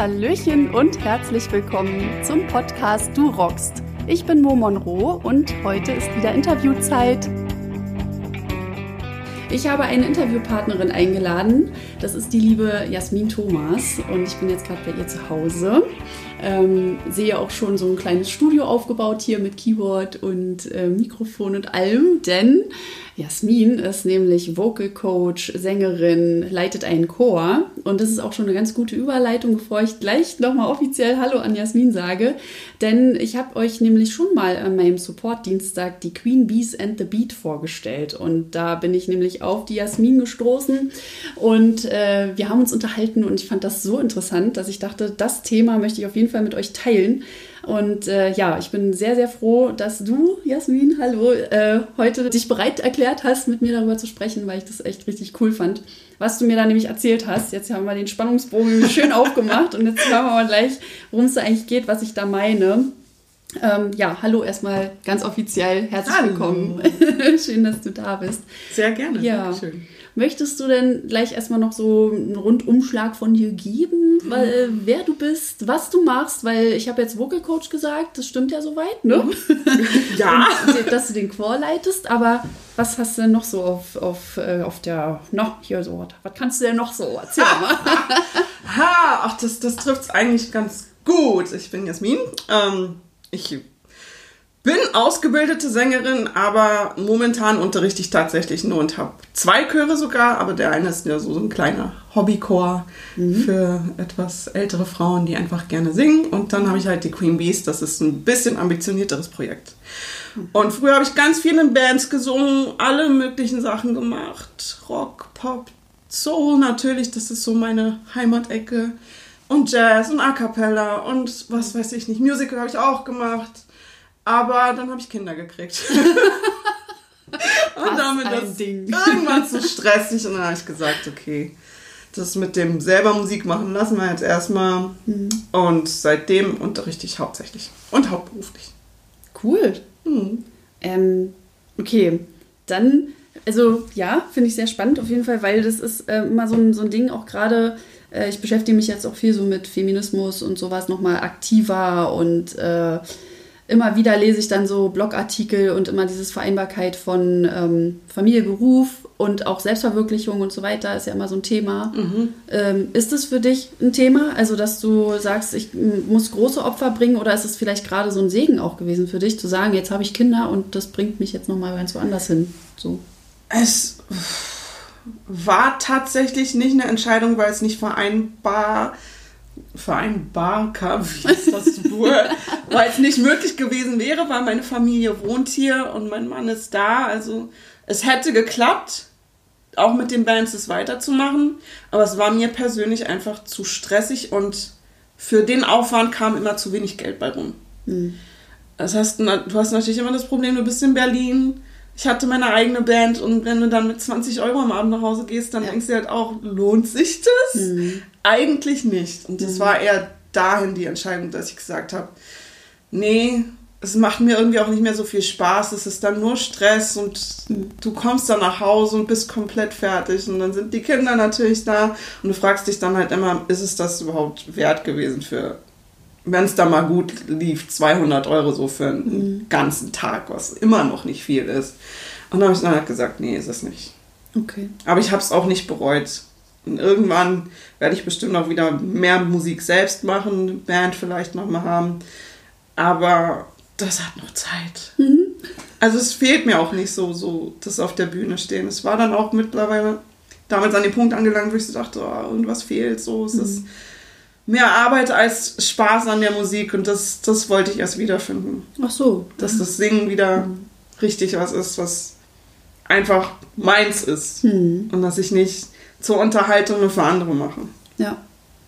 Hallöchen und herzlich willkommen zum Podcast Du rockst. Ich bin Mo Monroe und heute ist wieder Interviewzeit. Ich habe eine Interviewpartnerin eingeladen. Das ist die liebe Jasmin Thomas und ich bin jetzt gerade bei ihr zu Hause. Ähm, sehe auch schon so ein kleines Studio aufgebaut hier mit Keyboard und äh, Mikrofon und allem, denn Jasmin ist nämlich Vocal Coach, Sängerin, leitet einen Chor. Und das ist auch schon eine ganz gute Überleitung, bevor ich gleich nochmal offiziell Hallo an Jasmin sage, denn ich habe euch nämlich schon mal an meinem Support-Dienstag die Queen Bees and the Beat vorgestellt. Und da bin ich nämlich auf die Jasmin gestoßen. Und äh, wir haben uns unterhalten und ich fand das so interessant, dass ich dachte, das Thema möchte ich auf jeden Fall mit euch teilen. Und äh, ja, ich bin sehr, sehr froh, dass du, Jasmin, hallo, äh, heute dich bereit erklärt hast, mit mir darüber zu sprechen, weil ich das echt richtig cool fand, was du mir da nämlich erzählt hast. Jetzt haben wir den Spannungsbogen schön aufgemacht und jetzt hören wir mal gleich, worum es da eigentlich geht, was ich da meine. Ähm, ja, hallo erstmal ganz offiziell. Herzlich hallo. willkommen. Schön, dass du da bist. Sehr gerne. Ja. Dankeschön. Möchtest du denn gleich erstmal noch so einen Rundumschlag von dir geben, weil, äh, wer du bist, was du machst? Weil ich habe jetzt Vocal Coach gesagt, das stimmt ja soweit, ne? Ja. Und, dass du den Chor leitest, aber was hast du denn noch so auf, auf, äh, auf der, noch hier so, was kannst du denn noch so? Erzähl mal. ha, ach, das, das trifft es eigentlich ganz gut. Ich bin Jasmin. Ähm, ich bin ausgebildete Sängerin, aber momentan unterrichte ich tatsächlich nur und habe zwei Chöre sogar, aber der eine ist ja so, so ein kleiner Hobbychor mhm. für etwas ältere Frauen, die einfach gerne singen. Und dann habe ich halt die Queen Bees, das ist ein bisschen ambitionierteres Projekt. Mhm. Und früher habe ich ganz viel in Bands gesungen, alle möglichen Sachen gemacht. Rock, Pop, Soul natürlich, das ist so meine Heimatecke. Und Jazz und A Cappella und was weiß ich nicht. Musical habe ich auch gemacht. Aber dann habe ich Kinder gekriegt. und damit das Ding. irgendwann zu stressig. Und dann habe ich gesagt, okay, das mit dem selber Musik machen lassen wir jetzt erstmal. Mhm. Und seitdem unterrichte ich hauptsächlich und hauptberuflich. Cool. Mhm. Ähm, okay, dann, also ja, finde ich sehr spannend auf jeden Fall, weil das ist äh, immer so ein, so ein Ding, auch gerade, äh, ich beschäftige mich jetzt auch viel so mit Feminismus und sowas nochmal aktiver und äh, immer wieder lese ich dann so Blogartikel und immer dieses Vereinbarkeit von ähm, Familie, Beruf und auch Selbstverwirklichung und so weiter ist ja immer so ein Thema. Mhm. Ähm, ist es für dich ein Thema? Also, dass du sagst, ich muss große Opfer bringen oder ist es vielleicht gerade so ein Segen auch gewesen für dich, zu sagen, jetzt habe ich Kinder und das bringt mich jetzt nochmal ganz woanders hin? So. Es war tatsächlich nicht eine Entscheidung, weil es nicht vereinbar ist vereinbar kam, wie ist das Wort, weil es nicht möglich gewesen wäre, weil meine Familie wohnt hier und mein Mann ist da. Also es hätte geklappt, auch mit den Bands es weiterzumachen, aber es war mir persönlich einfach zu stressig und für den Aufwand kam immer zu wenig Geld bei rum. Mhm. Das heißt, du hast natürlich immer das Problem, du bist in Berlin, ich hatte meine eigene Band und wenn du dann mit 20 Euro am Abend nach Hause gehst, dann ja. denkst du halt auch, lohnt sich das? Mhm. Eigentlich nicht. Und das mhm. war eher dahin die Entscheidung, dass ich gesagt habe, nee, es macht mir irgendwie auch nicht mehr so viel Spaß. Es ist dann nur Stress und du kommst dann nach Hause und bist komplett fertig. Und dann sind die Kinder natürlich da und du fragst dich dann halt immer, ist es das überhaupt wert gewesen für wenn es da mal gut lief, 200 Euro so für einen mhm. ganzen Tag, was immer noch nicht viel ist. Und dann habe ich dann halt gesagt, nee, ist es nicht. Okay. Aber ich habe es auch nicht bereut. Und irgendwann werde ich bestimmt auch wieder mehr Musik selbst machen, Band vielleicht nochmal haben. Aber das hat noch Zeit. Mhm. Also es fehlt mir auch nicht so, so das auf der Bühne stehen. Es war dann auch mittlerweile damals an dem Punkt angelangt, wo ich so dachte, oh, irgendwas fehlt. So, es mhm. ist mehr Arbeit als Spaß an der Musik und das, das wollte ich erst wiederfinden. Ach so. Dass das Singen wieder mhm. richtig was ist, was einfach meins ist. Mhm. Und dass ich nicht zur Unterhaltung nur für andere mache. Ja.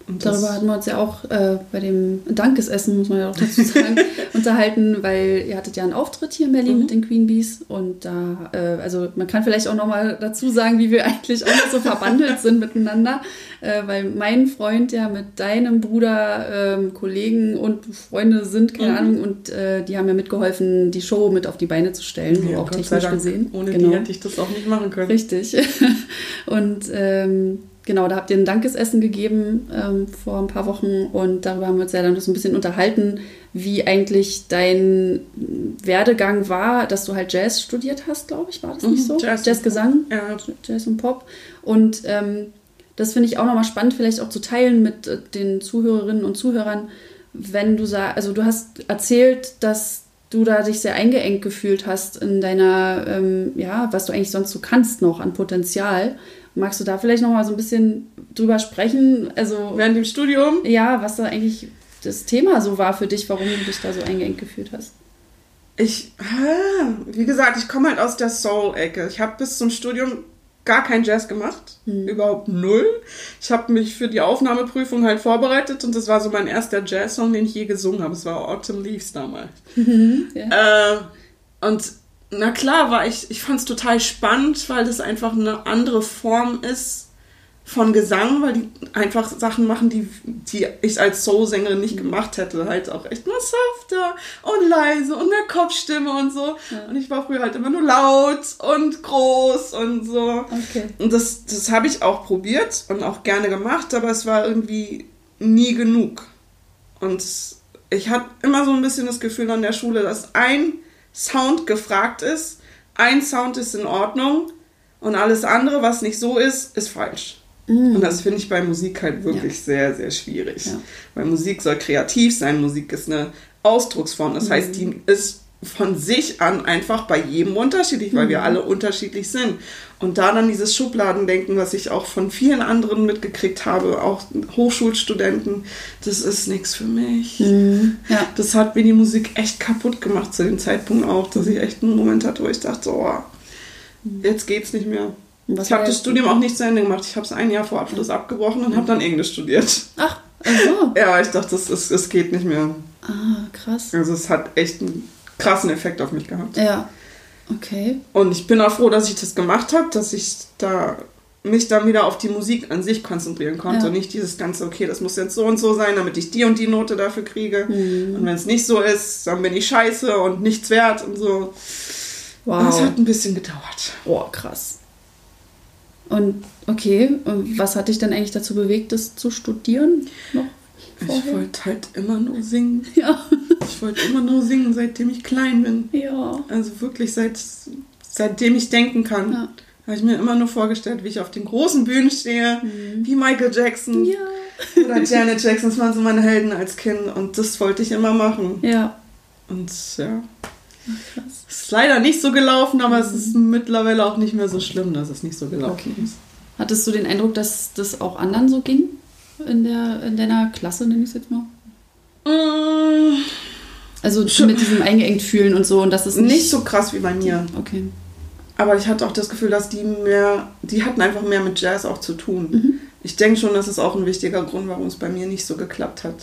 Und Darüber hatten wir uns ja auch äh, bei dem Dankesessen, muss man ja auch dazu sagen, unterhalten, weil ihr hattet ja einen Auftritt hier in Berlin mhm. mit den Queen Bees und da, äh, also man kann vielleicht auch nochmal dazu sagen, wie wir eigentlich auch so verbandelt sind miteinander, äh, weil mein Freund ja mit deinem Bruder ähm, Kollegen und Freunde sind, keine mhm. Ahnung, und äh, die haben ja mitgeholfen, die Show mit auf die Beine zu stellen, ja, auch technisch gesehen. Ohne genau. die hätte ich das auch nicht machen können. Richtig. und ähm, genau, da habt ihr ein Dankesessen gegeben ähm, vor ein paar Wochen und darüber haben wir uns ja dann so ein bisschen unterhalten, wie eigentlich dein Werdegang war, dass du halt Jazz studiert hast, glaube ich, war das nicht Mhm, so? Jazz und Jazzgesang, Ja. Jazz und Pop. Und ähm, das finde ich auch nochmal spannend, vielleicht auch zu teilen mit äh, den Zuhörerinnen und Zuhörern, wenn du sagst, also du hast erzählt, dass du da dich sehr eingeengt gefühlt hast in deiner, ähm, ja, was du eigentlich sonst so kannst noch an Potenzial. Magst du da vielleicht nochmal so ein bisschen drüber sprechen? Also, Während dem Studium ja, was da eigentlich das Thema so war für dich, warum du dich da so eingeengt gefühlt hast. Ich, wie gesagt, ich komme halt aus der Soul-Ecke. Ich habe bis zum Studium gar kein Jazz gemacht, überhaupt null. Ich habe mich für die Aufnahmeprüfung halt vorbereitet und das war so mein erster Jazz-Song, den ich je gesungen habe. Es war Autumn Leaves damals. Ja. Äh, und na klar war ich, ich fand es total spannend, weil das einfach eine andere Form ist von Gesang, weil die einfach Sachen machen, die, die ich als Soul-Sängerin nicht gemacht hätte. Halt auch echt nur softer und leise und mehr Kopfstimme und so. Und ich war früher halt immer nur laut und groß und so. Okay. Und das, das habe ich auch probiert und auch gerne gemacht, aber es war irgendwie nie genug. Und ich hatte immer so ein bisschen das Gefühl an der Schule, dass ein Sound gefragt ist, ein Sound ist in Ordnung und alles andere, was nicht so ist, ist falsch. Und das finde ich bei Musik halt wirklich sehr, sehr schwierig. Ja. Weil Musik soll kreativ sein, Musik ist eine Ausdrucksform. Das heißt, die ist von sich an einfach bei jedem unterschiedlich, weil wir alle unterschiedlich sind. Und da dann dieses Schubladendenken, was ich auch von vielen anderen mitgekriegt habe, auch Hochschulstudenten, das ist nichts für mich. Ja. Das hat mir die Musik echt kaputt gemacht zu dem Zeitpunkt auch, dass ich echt einen Moment hatte, wo ich dachte, oh, jetzt geht's nicht mehr. Was Ich habe das Studium auch nicht zu Ende gemacht. Ich habe es ein Jahr vor Abschluss abgebrochen und habe dann Englisch studiert. Ach, also. Ja, ich dachte, das, geht nicht mehr. Ah, krass. Also es hat echt einen krassen Effekt auf mich gehabt. Ja. Okay. Und ich bin auch froh, dass ich das gemacht habe, dass ich da mich dann wieder auf die Musik an sich konzentrieren konnte Ja. und nicht dieses ganze, okay, das muss jetzt so und so sein, damit ich die und die Note dafür kriege. Mhm. Und wenn es nicht so ist, dann bin ich scheiße und nichts wert und so. Wow. Das hat ein bisschen gedauert. Boah, krass. Und okay, und was hat dich dann eigentlich dazu bewegt, das zu studieren? Noch Ich wollte halt immer nur singen. Ja. Ich wollte immer nur singen, seitdem ich klein bin. Ja. Also wirklich seit, seitdem ich denken kann. Ja. Habe ich mir immer nur vorgestellt, wie ich auf den großen Bühnen stehe, wie Michael Jackson Mhm. Ja. oder Janet Jackson. Das waren so meine Helden als Kind und das wollte ich immer machen. Ja. Und ja, Krass. es ist leider nicht so gelaufen, aber es ist mittlerweile auch nicht mehr so schlimm, dass es nicht so gelaufen Okay. ist. Hattest du den Eindruck, dass das auch anderen so ging? In, der, in deiner Klasse, nenne ich es jetzt mal? Mm, Also Schon- mit diesem eingeengt fühlen und so und dass es nicht, Nicht so krass wie bei mir. Okay. Aber ich hatte auch das Gefühl, dass die mehr, die hatten einfach mehr mit Jazz auch zu tun. Ich denke schon, das ist auch ein wichtiger Grund, warum es bei mir nicht so geklappt hat.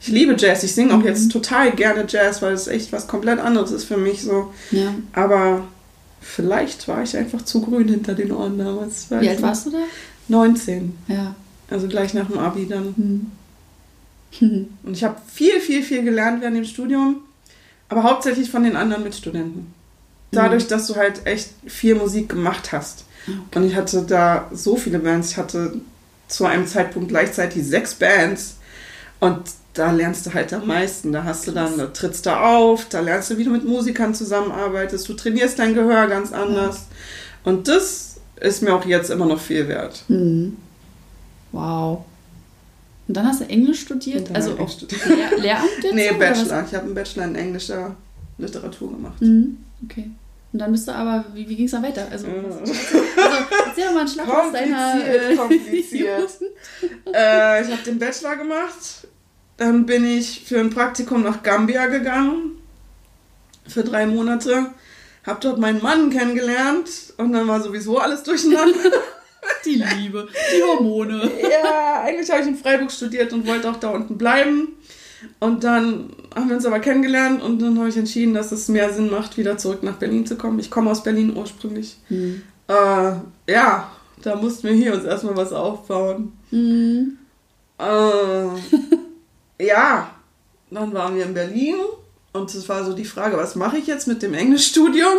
Ich liebe Jazz, ich singe auch jetzt total gerne Jazz, weil es echt was komplett anderes ist für mich so. Ja. Aber vielleicht war ich einfach zu grün hinter den Ohren damals. Wie alt warst du da? 19. Ja. Also gleich nach dem Abi dann. Hm. Und ich habe viel, viel, viel gelernt während dem Studium, aber hauptsächlich von den anderen Mitstudenten. Dadurch, dass du halt echt viel Musik gemacht hast. Und ich hatte da so viele Bands. Ich hatte zu einem Zeitpunkt gleichzeitig sechs Bands. Und da lernst du halt am meisten. Da hast du dann, da trittst du auf, da lernst du, wie du mit Musikern zusammenarbeitest. Du trainierst dein Gehör ganz anders. Und das ist mir auch jetzt immer noch viel wert. Hm. Wow. Und dann hast du Englisch studiert? Also auch studiert. Lehr Lehramt jetzt? Nee? Bachelor. Ich habe einen Bachelor in englischer Literatur gemacht. Mhm. Okay. Und dann bist du aber, wie, wie ging es dann weiter? Also, Äh. was, also, erzähl doch mal einen Schlag aus deiner. Kompliziert. äh, ich habe den Bachelor gemacht. Dann bin ich für ein Praktikum nach Gambia gegangen. Für drei Monate. Hab dort meinen Mann kennengelernt. Und dann war sowieso alles durcheinander. die Liebe, die Hormone. ja, eigentlich habe ich in Freiburg studiert und wollte auch da unten bleiben. Und dann haben wir uns aber kennengelernt und dann habe ich entschieden, dass es mehr Sinn macht, wieder zurück nach Berlin zu kommen. Ich komme aus Berlin ursprünglich. Hm. Äh, ja, da mussten wir hier uns erstmal was aufbauen. Mhm. Äh, ja, dann waren wir in Berlin und es war so die Frage, was mache ich jetzt mit dem Englischstudium?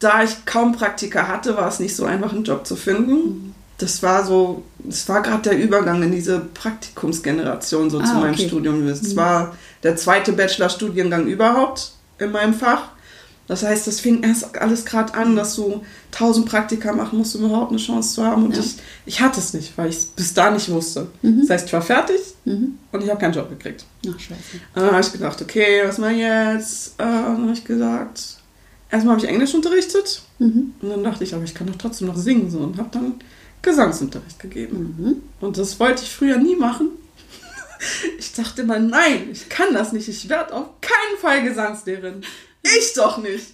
Da ich kaum Praktika hatte, war es nicht so einfach, einen Job zu finden. das war so, das war gerade der Übergang in diese Praktikumsgeneration so Ah, zu meinem okay. Studium. Es war der zweite Bachelorstudiengang überhaupt in meinem Fach. Das heißt, das fing erst alles gerade an, dass du tausend Praktika machen musst, um überhaupt eine Chance zu haben. Und Ja. ich, ich hatte es nicht, weil ich es bis da nicht wusste. Mhm. Das heißt, ich war fertig Mhm. und ich habe keinen Job gekriegt. Ach, scheiße. Dann habe ich gedacht, okay, was ich jetzt? Äh, dann habe ich gesagt, erstmal habe ich Englisch unterrichtet. Mhm. Und dann dachte ich, aber ich kann doch trotzdem noch singen. So, und habe dann Gesangsunterricht gegeben. Mhm. Und das wollte ich früher nie machen. Ich dachte immer, nein, ich kann das nicht. Ich werde auf keinen Fall Gesangslehrerin. Ich doch nicht.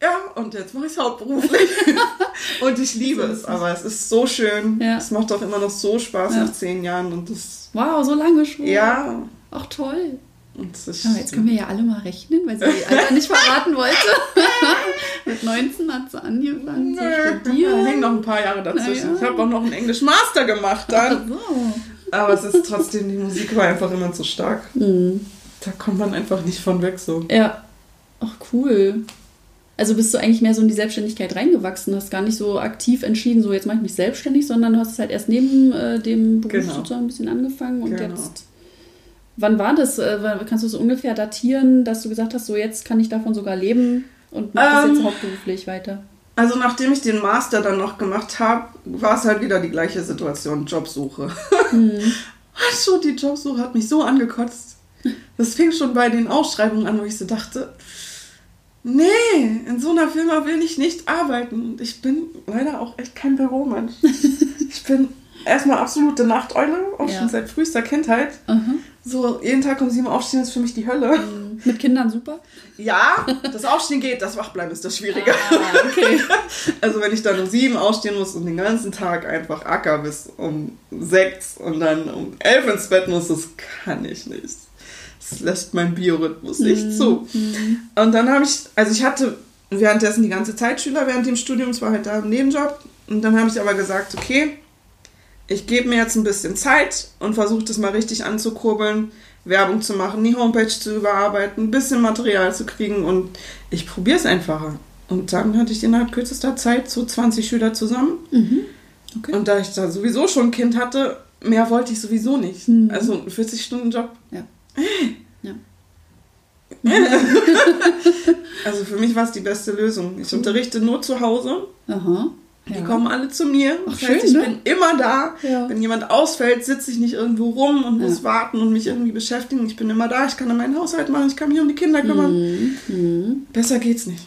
Ja, und jetzt mache ich es hauptberuflich. und ich liebe es, aber es ist so schön. Ja. Es macht auch immer noch so Spaß Ja. nach zehn Jahren. Und das, Wow, so lange schon. ja, Ach, toll. Ja, jetzt können wir ja alle mal rechnen, weil sie ihr Alter nicht verraten wollte. Mit 19 hat sie angefangen zu Nö, da studieren. hängen noch ein paar Jahre dazwischen. Ja. Ich habe auch noch einen Englisch-Master gemacht dann. So. Aber es ist trotzdem, die Musik war einfach immer zu stark. Mhm. Da kommt man einfach nicht von weg so. Ja. Ach, cool. Also bist du eigentlich mehr so in die Selbstständigkeit reingewachsen, hast gar nicht so aktiv entschieden, so jetzt mache ich mich selbstständig, sondern du hast es halt erst neben äh, dem Beruf Genau. sozusagen ein bisschen angefangen und Genau. jetzt. Wann war das? Äh, kannst du so ungefähr datieren, dass du gesagt hast, so jetzt kann ich davon sogar leben und mach das Ähm, jetzt hauptberuflich weiter? Also nachdem ich den Master dann noch gemacht habe, war es halt wieder die gleiche Situation, Jobsuche. Schon die Jobsuche hat mich so angekotzt. Das fing schon bei den Ausschreibungen an, wo ich so dachte, nee, in so einer Firma will ich nicht arbeiten. Ich bin leider auch echt kein Büromensch. ich bin erstmal absolute Nachteule, auch Ja. schon seit frühester Kindheit. Aha. So jeden Tag um sieben aufstehen ist für mich die Hölle. Mit Kindern super? Ja, das Aufstehen geht, das Wachbleiben ist das Schwierige. Ah, okay. Also wenn ich dann um sieben aufstehen muss und den ganzen Tag einfach acker bis um sechs und dann um elf ins Bett muss, das kann ich nicht. Das lässt mein Biorhythmus nicht zu. Und dann habe ich, also ich hatte währenddessen die ganze Zeit Schüler während dem Studium, es war halt da ein Nebenjob. Und dann habe ich aber gesagt, okay, ich gebe mir jetzt ein bisschen Zeit und versuche das mal richtig anzukurbeln, Werbung zu machen, die Homepage zu überarbeiten, ein bisschen Material zu kriegen und ich probiere es einfacher. Und dann hatte ich innerhalb kürzester Zeit so 20 Schüler zusammen. Mhm. Okay. Und da ich da sowieso schon ein Kind hatte, mehr wollte ich sowieso nicht. Mhm. Also ein 40-Stunden-Job. Ja. Ja. Also für mich war es die beste Lösung. Ich unterrichte nur zu Hause. Aha. Die kommen alle zu mir. Ach, Das schön, heißt, ich ne? bin immer da. Ja. Wenn jemand ausfällt, sitze ich nicht irgendwo rum und muss Ja. warten und mich irgendwie beschäftigen. Ich bin immer da. Ich kann an meinen Haushalt machen. Ich kann mich um die Kinder kümmern. Mhm. Mhm. Besser geht's nicht.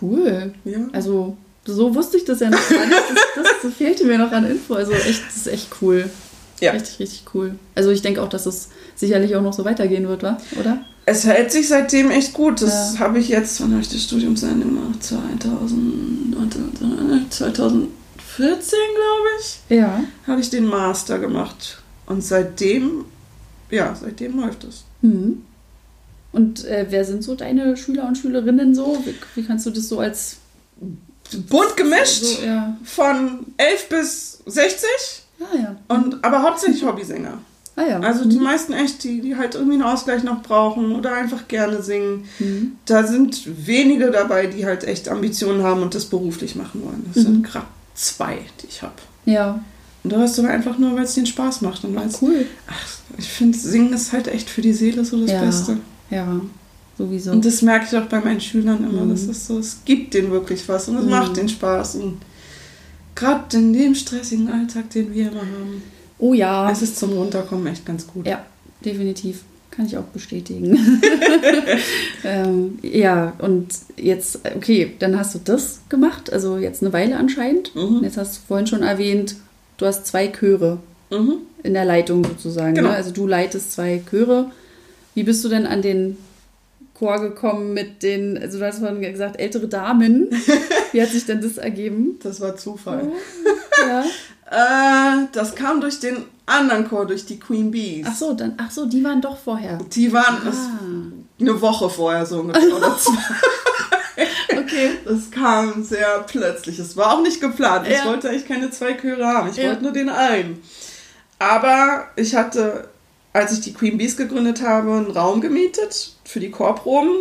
Cool. Ja. Also, so wusste ich das ja noch gar nicht. Das, das fehlte mir noch an Info. Also, echt, das ist echt cool. Ja. Richtig, richtig cool. Also, ich denke auch, dass es sicherlich auch noch so weitergehen wird, wa? oder? Es hält sich seitdem echt gut. Das Ja. habe ich jetzt, wann habe ich das Studium zu Ende gemacht? 2000, warte, warte, 2014, glaube ich, Ja. habe ich den Master gemacht. Und seitdem, ja, seitdem läuft es. Mhm. Und äh, wer sind so deine Schüler und Schülerinnen so? Wie, wie kannst du das so als. Bunt gemischt, So, ja. von 11 bis 60, Ah, ja. und, aber hauptsächlich Hobbysänger. Ah, ja. Also die meisten echt, die, die halt irgendwie einen Ausgleich noch brauchen oder einfach gerne singen. Mhm. Da sind wenige dabei, die halt echt Ambitionen haben und das beruflich machen wollen. Das Mhm. sind gerade zwei, die ich habe. Ja. Und der Rest aber einfach nur, weil es denen Spaß macht. Und weil's, Cool. ach, ich finde, Singen ist halt echt für die Seele so das Ja. Beste. Ja. Sowieso. Und das merke ich auch bei meinen Schülern immer. Mhm. Das ist so, es gibt denen wirklich was und es Mhm. macht denen Spaß. Und gerade in dem stressigen Alltag, den wir immer haben, oh ja. es ist zum Runterkommen echt ganz gut. Ja, definitiv. Kann ich auch bestätigen. ähm, ja, und jetzt, okay, dann hast du das gemacht, also jetzt eine Weile anscheinend. Mhm. Jetzt hast du vorhin schon erwähnt, du hast zwei Chöre Mhm. in der Leitung sozusagen. Genau. Ne? Also du leitest zwei Chöre. Wie bist du denn an den Chor gekommen mit den, also du hast vorhin gesagt, ältere Damen. Wie hat sich denn das ergeben? Das war Zufall. Ja. Das kam durch den anderen Chor, durch die Queen Bees. Ach so, dann, ach so, die waren doch vorher. Die waren Ah, eine Woche vorher so ungefähr. oder zwei. okay. Das kam sehr plötzlich. Es war auch nicht geplant. Ich Ja. wollte eigentlich keine zwei Chöre haben. Ich Ja. wollte nur den einen. Aber ich hatte, als ich die Queen Bees gegründet habe, einen Raum gemietet für die Chorproben.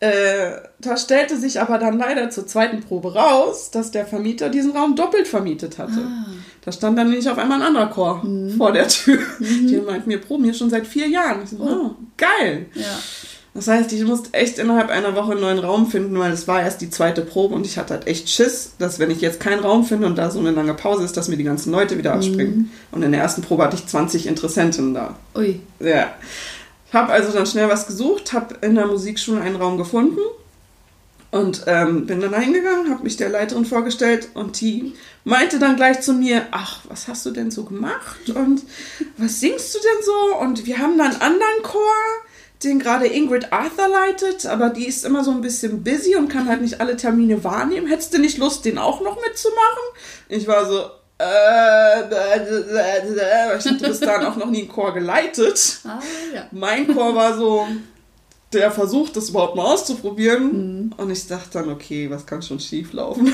Äh, da stellte sich aber dann leider zur zweiten Probe raus, dass der Vermieter diesen Raum doppelt vermietet hatte. Ah. Da stand dann nämlich auf einmal ein anderer Chor Mhm. vor der Tür. Die meinten, wir proben hier schon seit vier Jahren. Ich so, oh, geil. Ja. Das heißt, ich musste echt innerhalb einer Woche einen neuen Raum finden, weil es war erst die zweite Probe und ich hatte halt echt Schiss, dass wenn ich jetzt keinen Raum finde und da so eine lange Pause ist, dass mir die ganzen Leute wieder abspringen. Und in der ersten Probe hatte ich 20 Interessenten da. Ui. Ja. Ich habe also dann schnell was gesucht, habe in der Musikschule einen Raum gefunden und ähm, bin dann hingegangen, habe mich der Leiterin vorgestellt und die meinte dann gleich zu mir, ach, was hast du denn so gemacht und was singst du denn so? Und wir haben dann einen anderen Chor, den gerade Ingrid Arthur leitet, aber die ist immer so ein bisschen busy und kann halt nicht alle Termine wahrnehmen. Hättest du nicht Lust, den auch noch mitzumachen? Ich war so, äh, ich hatte bis dahin auch noch nie einen Chor geleitet. Ah, ja. Mein Chor war so der Versuch, das überhaupt mal auszuprobieren. Und ich dachte dann, okay, was kann schon schief laufen?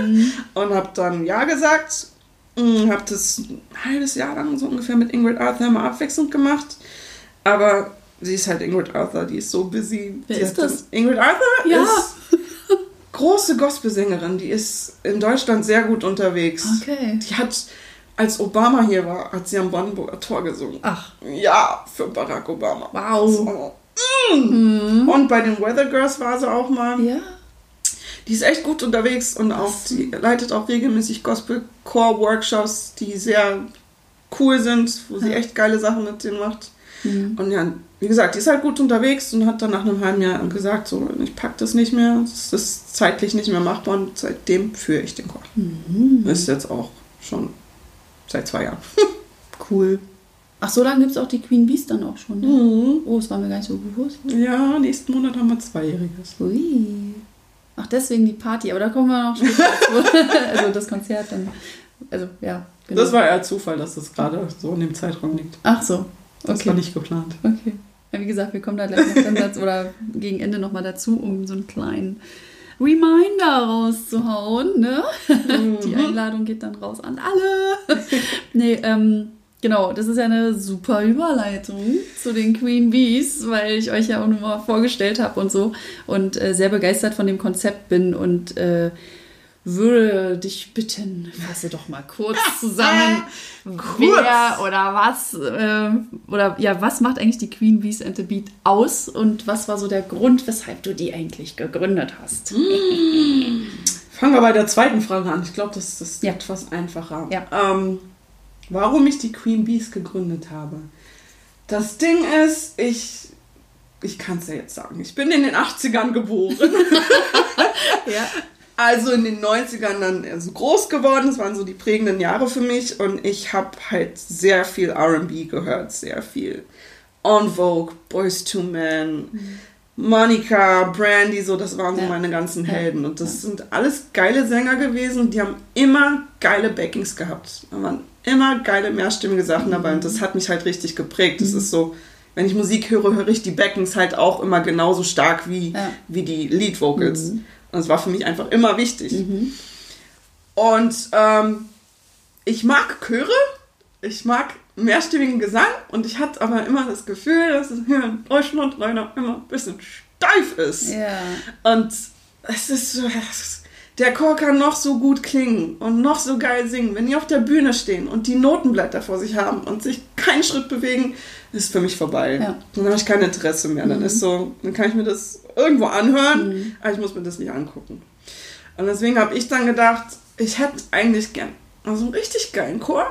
Und habe dann Ja gesagt. Habe das ein halbes Jahr lang so ungefähr mit Ingrid Arthur mal abwechselnd gemacht. Aber sie ist halt Ingrid Arthur, die ist so busy. Wer Die ist das? Ingrid Arthur Ja. ist große Gospelsängerin. Die ist in Deutschland sehr gut unterwegs. Okay. Die hat, als Obama hier war, hat sie am Brandenburger Tor gesungen. Ach, Ja, für Barack Obama. wow. So. Mm. Und bei den Weather Girls war sie auch mal. Ja. Die ist echt gut unterwegs und auch, die leitet auch regelmäßig Gospel-Core-Workshops, die sehr cool sind, wo sie Ja. echt geile Sachen mit denen macht. Mhm. Und ja, wie gesagt, die ist halt gut unterwegs und hat dann nach einem halben Jahr gesagt, so, ich pack das nicht mehr, es ist zeitlich nicht mehr machbar und seitdem führe ich den Chor. Mhm. Ist jetzt auch schon seit zwei Jahren. Cool. Ach, so lange gibt es auch die Queen Bees dann auch schon. Ne? Mhm. Oh, das war mir gar nicht so bewusst. Ja, nächsten Monat haben wir Zweijähriges. Ui. Ach, deswegen die Party, aber da kommen wir noch später also das Konzert dann. Also, ja. Genau. Das war eher Zufall, dass das gerade so in dem Zeitraum liegt. Ach so. Das Okay. war nicht geplant. Okay. Ja, wie gesagt, wir kommen da gleich noch dazu, oder gegen Ende nochmal dazu, um so einen kleinen Reminder rauszuhauen. Ne? Die Einladung geht dann raus an alle. nee, ähm, genau, das ist ja eine super Überleitung zu den Queen Bees, weil ich euch ja auch nur mal vorgestellt habe und so und äh, sehr begeistert von dem Konzept bin und äh, würde dich bitten, fasse doch mal kurz zusammen, wer oder was äh, oder ja, was macht eigentlich die Queen Bees and the Beat aus und was war so der Grund, weshalb du die eigentlich gegründet hast? Fangen wir bei der zweiten Frage an. Ich glaube, das ist Ja. etwas einfacher. Ja. Ähm, warum ich die Queen Bees gegründet habe. Das Ding ist, ich, ich kann es ja jetzt sagen, ich bin in den 80ern geboren. Ja. Also in den 90ern dann also groß geworden. Das waren so die prägenden Jahre für mich. Und ich habe halt sehr viel RB gehört, sehr viel On Vogue, Boys to Men, Monica, Brandy, so das waren so Ja. meine ganzen Ja. Helden. Und das sind alles geile Sänger gewesen. Die haben immer geile Backings gehabt. Da waren immer geile mehrstimmige Sachen dabei. Und das hat mich halt richtig geprägt. Mhm. Das ist so, wenn ich Musik höre, höre ich die Backings halt auch immer genauso stark wie, Ja. wie die Lead Vocals. Mhm. Und es war für mich einfach immer wichtig. Und ähm, ich mag Chöre, ich mag mehrstimmigen Gesang und ich hatte aber immer das Gefühl, dass es hier in Deutschland leider immer ein bisschen steif ist. Ja. Und es ist so, der Chor kann noch so gut klingen und noch so geil singen. Wenn die auf der Bühne stehen und die Notenblätter vor sich haben und sich keinen Schritt bewegen, ist für mich vorbei. Ja. Dann habe ich kein Interesse mehr. Dann ist so, dann kann ich mir das irgendwo anhören, aber ich muss mir das nicht angucken. Und deswegen habe ich dann gedacht, ich hätte eigentlich gern also einen richtig geilen Chor,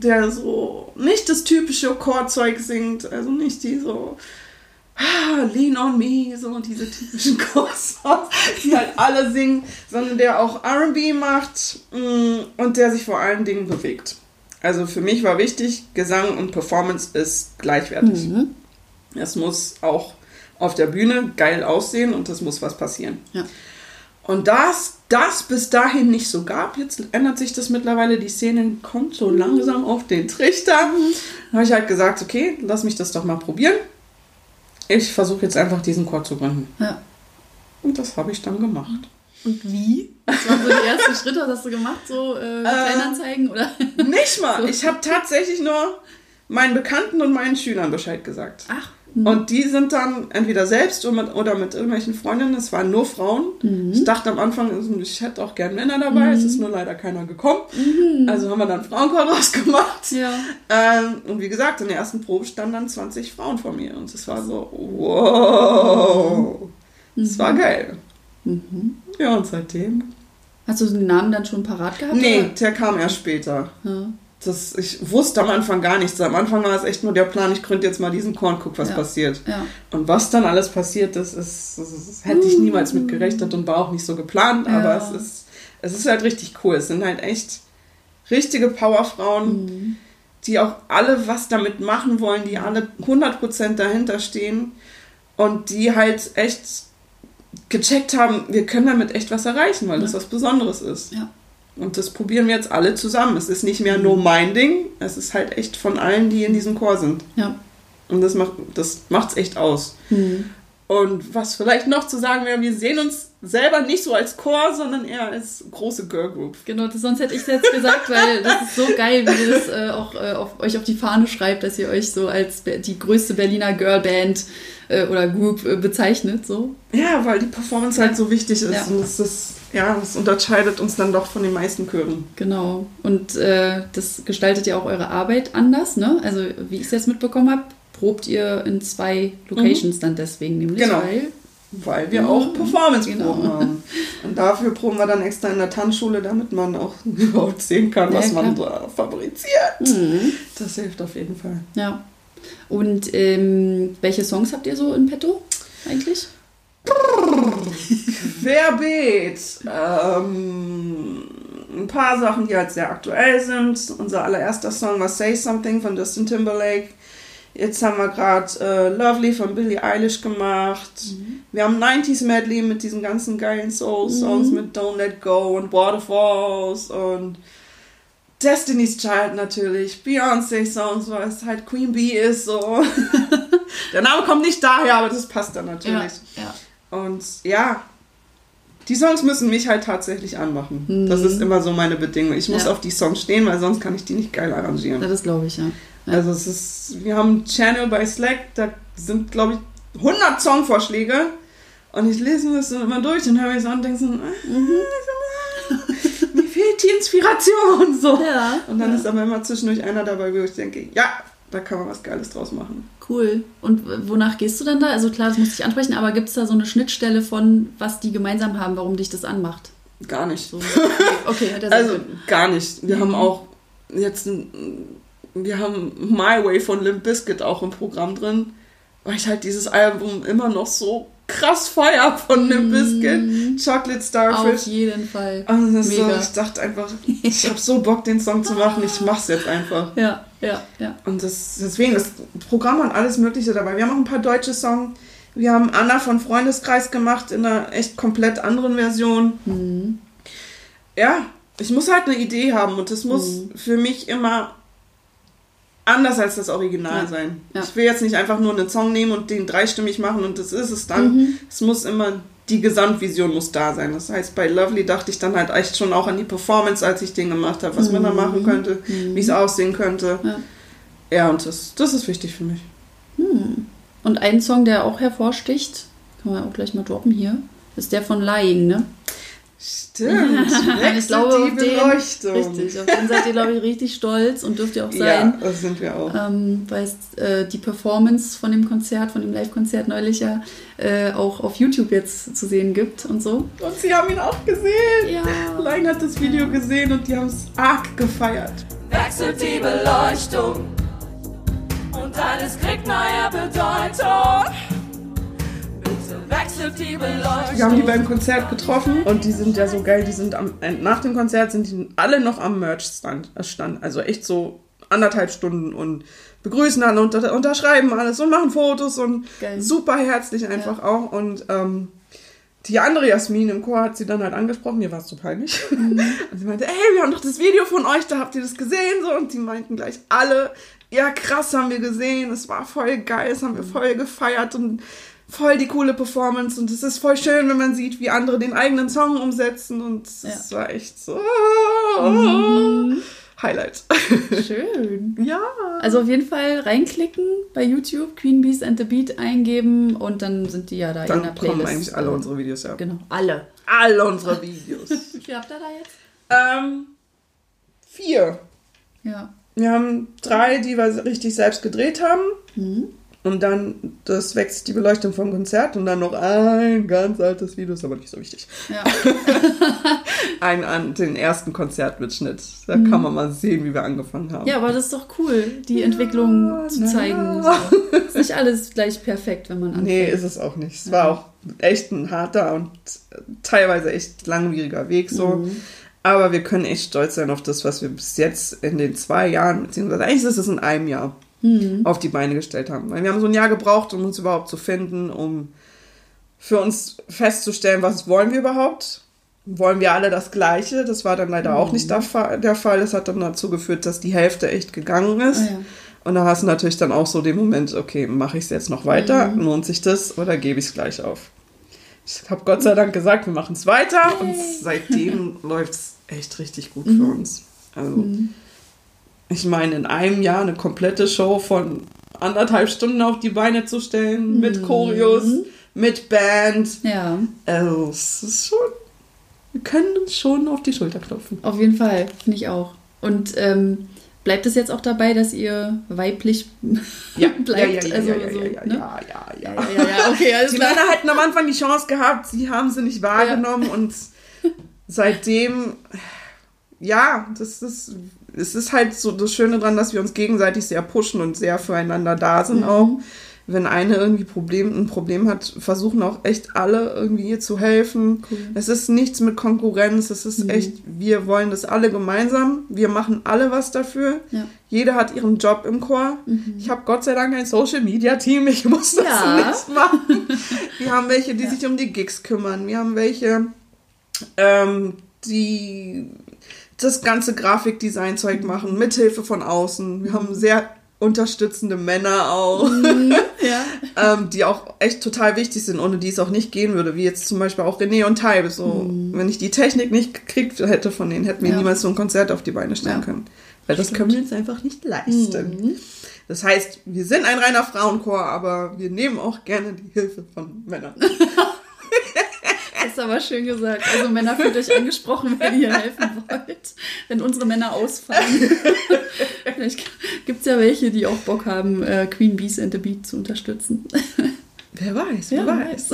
der so nicht das typische Chorzeug singt, also nicht die so ah, Lean on Me, so diese typischen Chorsongs, die halt alle singen, sondern der auch R&B macht mm, und der sich vor allen Dingen bewegt. Also für mich war wichtig, Gesang und Performance ist gleichwertig. Mhm. Es muss auch auf der Bühne geil aussehen und es muss was passieren. Ja. Und das, das bis dahin nicht so gab, jetzt ändert sich das mittlerweile, die Szene kommt so langsam auf den Trichter. Da habe ich halt gesagt, okay, lass mich das doch mal probieren. Ich versuche jetzt einfach diesen Chor zu gründen. ja. Und das habe ich dann gemacht. Und wie? Was waren so die ersten Schritte? Was hast du gemacht? So äh, Kleinanzeigen oder? Nicht mal. Ich habe tatsächlich nur meinen Bekannten und meinen Schülern Bescheid gesagt. Ach. Und die sind dann entweder selbst oder mit, oder mit irgendwelchen Freundinnen, es waren nur Frauen. Mhm. Ich dachte am Anfang, ich hätte auch gern Männer dabei, es ist nur leider keiner gekommen. Also haben wir dann Frauenchor draus gemacht. Ja. Ähm, und wie gesagt, in der ersten Probe standen dann 20 Frauen vor mir. Und es war so, wow. Es war geil. Ja, und seitdem. Hast du den Namen dann schon parat gehabt? Nee, der kam erst später. oder? Ja. Das, ich wusste am Anfang gar nichts. Am Anfang war es echt nur der Plan, ich gründe jetzt mal diesen und guck, was Ja. passiert. ja. Und was dann alles passiert ist, ist, das, das hätte ich niemals mit gerechnet und war auch nicht so geplant, aber Ja. es ist, es ist halt richtig cool. Es sind halt echt richtige Powerfrauen, die auch alle was damit machen wollen, die alle 100% dahinter stehen und die halt echt gecheckt haben, wir können damit echt was erreichen, weil das was Besonderes ist. Ja. Und das probieren wir jetzt alle zusammen. Es ist nicht mehr nur mein Ding, es ist halt echt von allen, die in diesem Chor sind. Ja. Und das macht das macht's echt aus. Hm. Und was vielleicht noch zu sagen wäre, wir sehen uns selber nicht so als Chor, sondern eher als große Girl Group. Genau, das, sonst hätte ich es jetzt gesagt, weil das ist so geil, wie ihr das äh, auch äh, auf, euch auf die Fahne schreibt, dass ihr euch so als die größte Berliner Girlband äh, oder Group äh, bezeichnet. So. Ja, weil die Performance halt so wichtig ist Ja. und es ist, ja, das unterscheidet uns dann doch von den meisten Chören. Genau. Und äh, das gestaltet ja auch eure Arbeit anders, ne? Also wie ich es jetzt mitbekommen habe, probt ihr in zwei Locations dann deswegen, nämlich Genau. weil. Weil wir Mhm. auch Performance-Proben Genau. haben. Und dafür proben wir dann extra in der Tanzschule, damit man auch überhaupt sehen kann, Ja, was man klar. da fabriziert. Mhm. Das hilft auf jeden Fall. Ja. Und ähm, welche Songs habt ihr so in petto eigentlich? Querbeet. Ähm, ein paar Sachen, die halt sehr aktuell sind. Unser allererster Song war Say Something von Justin Timberlake. Jetzt haben wir gerade äh, Lovely von Billie Eilish gemacht. Wir haben 90s Medley mit diesen ganzen geilen Soul-Songs mit Don't Let Go und Waterfalls und Destiny's Child natürlich, Beyoncé-Songs, weil es halt Queen Bee ist. So. Der Name kommt nicht daher, aber das passt dann natürlich. ja. Und ja, die Songs müssen mich halt tatsächlich anmachen. Das ist immer so meine Bedingung. Ich muss Ja. auf die Songs stehen, weil sonst kann ich die nicht geil arrangieren. Das glaube ich, ja. ja. Also es ist, wir haben einen Channel bei Slack, da sind glaube ich 100 Songvorschläge und ich lese mir das dann immer durch und höre mir so an und denke so, äh, fehlt die Inspiration so. Ja, Und dann ja. ist aber immer zwischendurch einer dabei, wo ich denke, ja, da kann man was Geiles draus machen. Cool. Und wonach gehst du dann da? Also klar, das muss ich ansprechen, aber gibt es da so eine Schnittstelle von, was die gemeinsam haben, warum dich das anmacht? Gar nicht. So. Okay, hat er Also also, gar nicht. Wir Mhm. haben auch jetzt ein, wir haben My Way von Limp Bizkit auch im Programm drin, weil ich halt dieses Album immer noch so krass feier von Limp Bizkit, Chocolate auf Starfish. jeden Fall. Und das ist so, Mega. ich dachte einfach, ich habe so Bock, den Song zu machen, ich mach's jetzt einfach. Ja, ja, ja. Und das, deswegen, das Programm hat alles Mögliche dabei. Wir haben auch ein paar deutsche Songs. Wir haben Anna von Freundeskreis gemacht in einer echt komplett anderen Version. Mhm. Ja, ich muss halt eine Idee haben und es muss Mhm. für mich immer anders als das Original Ja, sein. ja. Ich will jetzt nicht einfach nur einen Song nehmen und den dreistimmig machen und das ist es dann. Mhm. Es muss immer, die Gesamtvision muss da sein. Das heißt, bei Lovely dachte ich dann halt echt schon auch an die Performance, als ich den gemacht habe, was man da machen könnte, wie es aussehen könnte. Mhm. Ja. Ja, und das, das ist wichtig für mich. Und ein Song, der auch hervorsticht, kann man auch gleich mal droppen hier, ist der von Lying, ne? Stimmt. ich glaube, die den, Beleuchtung. richtig, auf den seid ihr, glaube ich, richtig stolz und dürft ihr auch Ja, sein. das sind wir auch. Ähm, weil es äh, die Performance von dem Konzert, von dem Live-Konzert neulich ja äh, auch auf YouTube jetzt zu sehen gibt und so. Und sie haben ihn auch gesehen. Ja. Lang hat das Video gesehen und die haben es arg gefeiert. wechselt die Beleuchtung und alles kriegt neue Bedeutung. Wir haben die beim Konzert getroffen und die sind ja so geil. Die sind am, äh, nach dem Konzert sind die alle noch am Merch-Stand. äh, Stand. Also echt so anderthalb Stunden und begrüßen alle und unter, unterschreiben alles und machen Fotos und Geil. super herzlich einfach auch. Und ähm, die andere Jasmin im Chor hat sie dann halt angesprochen, mir war es so peinlich. Und sie meinte, ey, wir haben doch das Video von euch, da habt ihr das gesehen? So, und die meinten gleich alle, ja krass, haben wir gesehen, es war voll geil, es haben wir voll gefeiert und voll die coole Performance und es ist voll schön, wenn man sieht, wie andere den eigenen Song umsetzen und es Ja. war echt so, Highlight. Schön. ja. Also auf jeden Fall reinklicken bei YouTube, Queen Bees and the Beat eingeben und dann sind die ja da in Dann der kommen Playlist. eigentlich alle unsere Videos, ja. Genau, alle. Alle unsere Videos. Wie viel habt ihr da jetzt? ähm, vier. Ja. Wir haben drei, die wir richtig selbst gedreht haben. Mhm. Und dann das wächst die Beleuchtung vom Konzert und dann noch ein ganz altes Video, ist aber nicht so wichtig. Ja. Ein an den ersten Konzertmitschnitt. Da kann man mal sehen, wie wir angefangen haben. ja, aber das ist doch cool, die Entwicklung zu na zeigen. ja. So. Ist nicht alles gleich perfekt, wenn man anfängt. Nee, ist es auch nicht. Es war auch echt ein harter und teilweise echt langwieriger Weg so. Mhm. Aber wir können echt stolz sein auf das, was wir bis jetzt in den zwei Jahren, beziehungsweise eigentlich ist es in einem Jahr, Mhm. auf die Beine gestellt haben. Weil wir haben so ein Jahr gebraucht, um uns überhaupt zu finden, um für uns festzustellen, was wollen wir überhaupt? Wollen wir alle das Gleiche? Das war dann leider auch nicht der Fall. Das hat dann dazu geführt, dass die Hälfte echt gegangen ist. Ah, ja. Und da hast du natürlich dann auch so den Moment, okay, mache ich es jetzt noch weiter? Lohnt sich das oder gebe ich es gleich auf? Ich habe Gott sei Dank gesagt, wir machen es weiter und seitdem läuft es echt richtig gut für uns. Also, ich meine, in einem Jahr eine komplette Show von anderthalb Stunden auf die Beine zu stellen, mit Choreos, mit Band. Ja, Also, es ist schon, wir können uns schon auf die Schulter klopfen. auf jeden Fall, finde ich auch. Und ähm, bleibt es jetzt auch dabei, dass ihr weiblich bleibt? ja, ja, ja, also, ja, ja, so, ja, ne? ja, ja, ja. ja, ja, ja, okay, alles Die. Männer hätten am Anfang die Chance gehabt, sie haben sie nicht wahrgenommen und seitdem, ja, das ist, es ist halt so das Schöne dran, dass wir uns gegenseitig sehr pushen und sehr füreinander da sind auch. Wenn eine irgendwie Problem, ein Problem hat, versuchen auch echt alle irgendwie ihr zu helfen. Es ist nichts mit Konkurrenz, es ist echt, wir wollen das alle gemeinsam. Wir machen alle was dafür. Ja. Jeder hat ihren Job im Chor. Ich habe Gott sei Dank ein Social Media Team. Ich muss das Ja. nicht machen. Wir haben welche, die sich um die Gigs kümmern. Wir haben welche, ähm, die das ganze Grafikdesign-Zeug machen, mithilfe von außen. Wir haben sehr unterstützende Männer auch, Ja. ähm, die auch echt total wichtig sind, ohne die es auch nicht gehen würde. Wie jetzt zum Beispiel auch René und Taib. So, Wenn ich die Technik nicht gekriegt hätte von denen, hätten wir Ja. niemals so ein Konzert auf die Beine stellen Ja. können. Weil das können wir uns einfach nicht leisten. Das heißt, wir sind ein reiner Frauenchor, aber wir nehmen auch gerne die Hilfe von Männern. Ist aber schön gesagt. Also Männer fühlt euch angesprochen, wenn ihr helfen wollt. Wenn unsere Männer ausfallen. Vielleicht gibt es ja welche, die auch Bock haben, äh, Queen Bees and the Beat zu unterstützen. Wer weiß, wer Ja, weiß.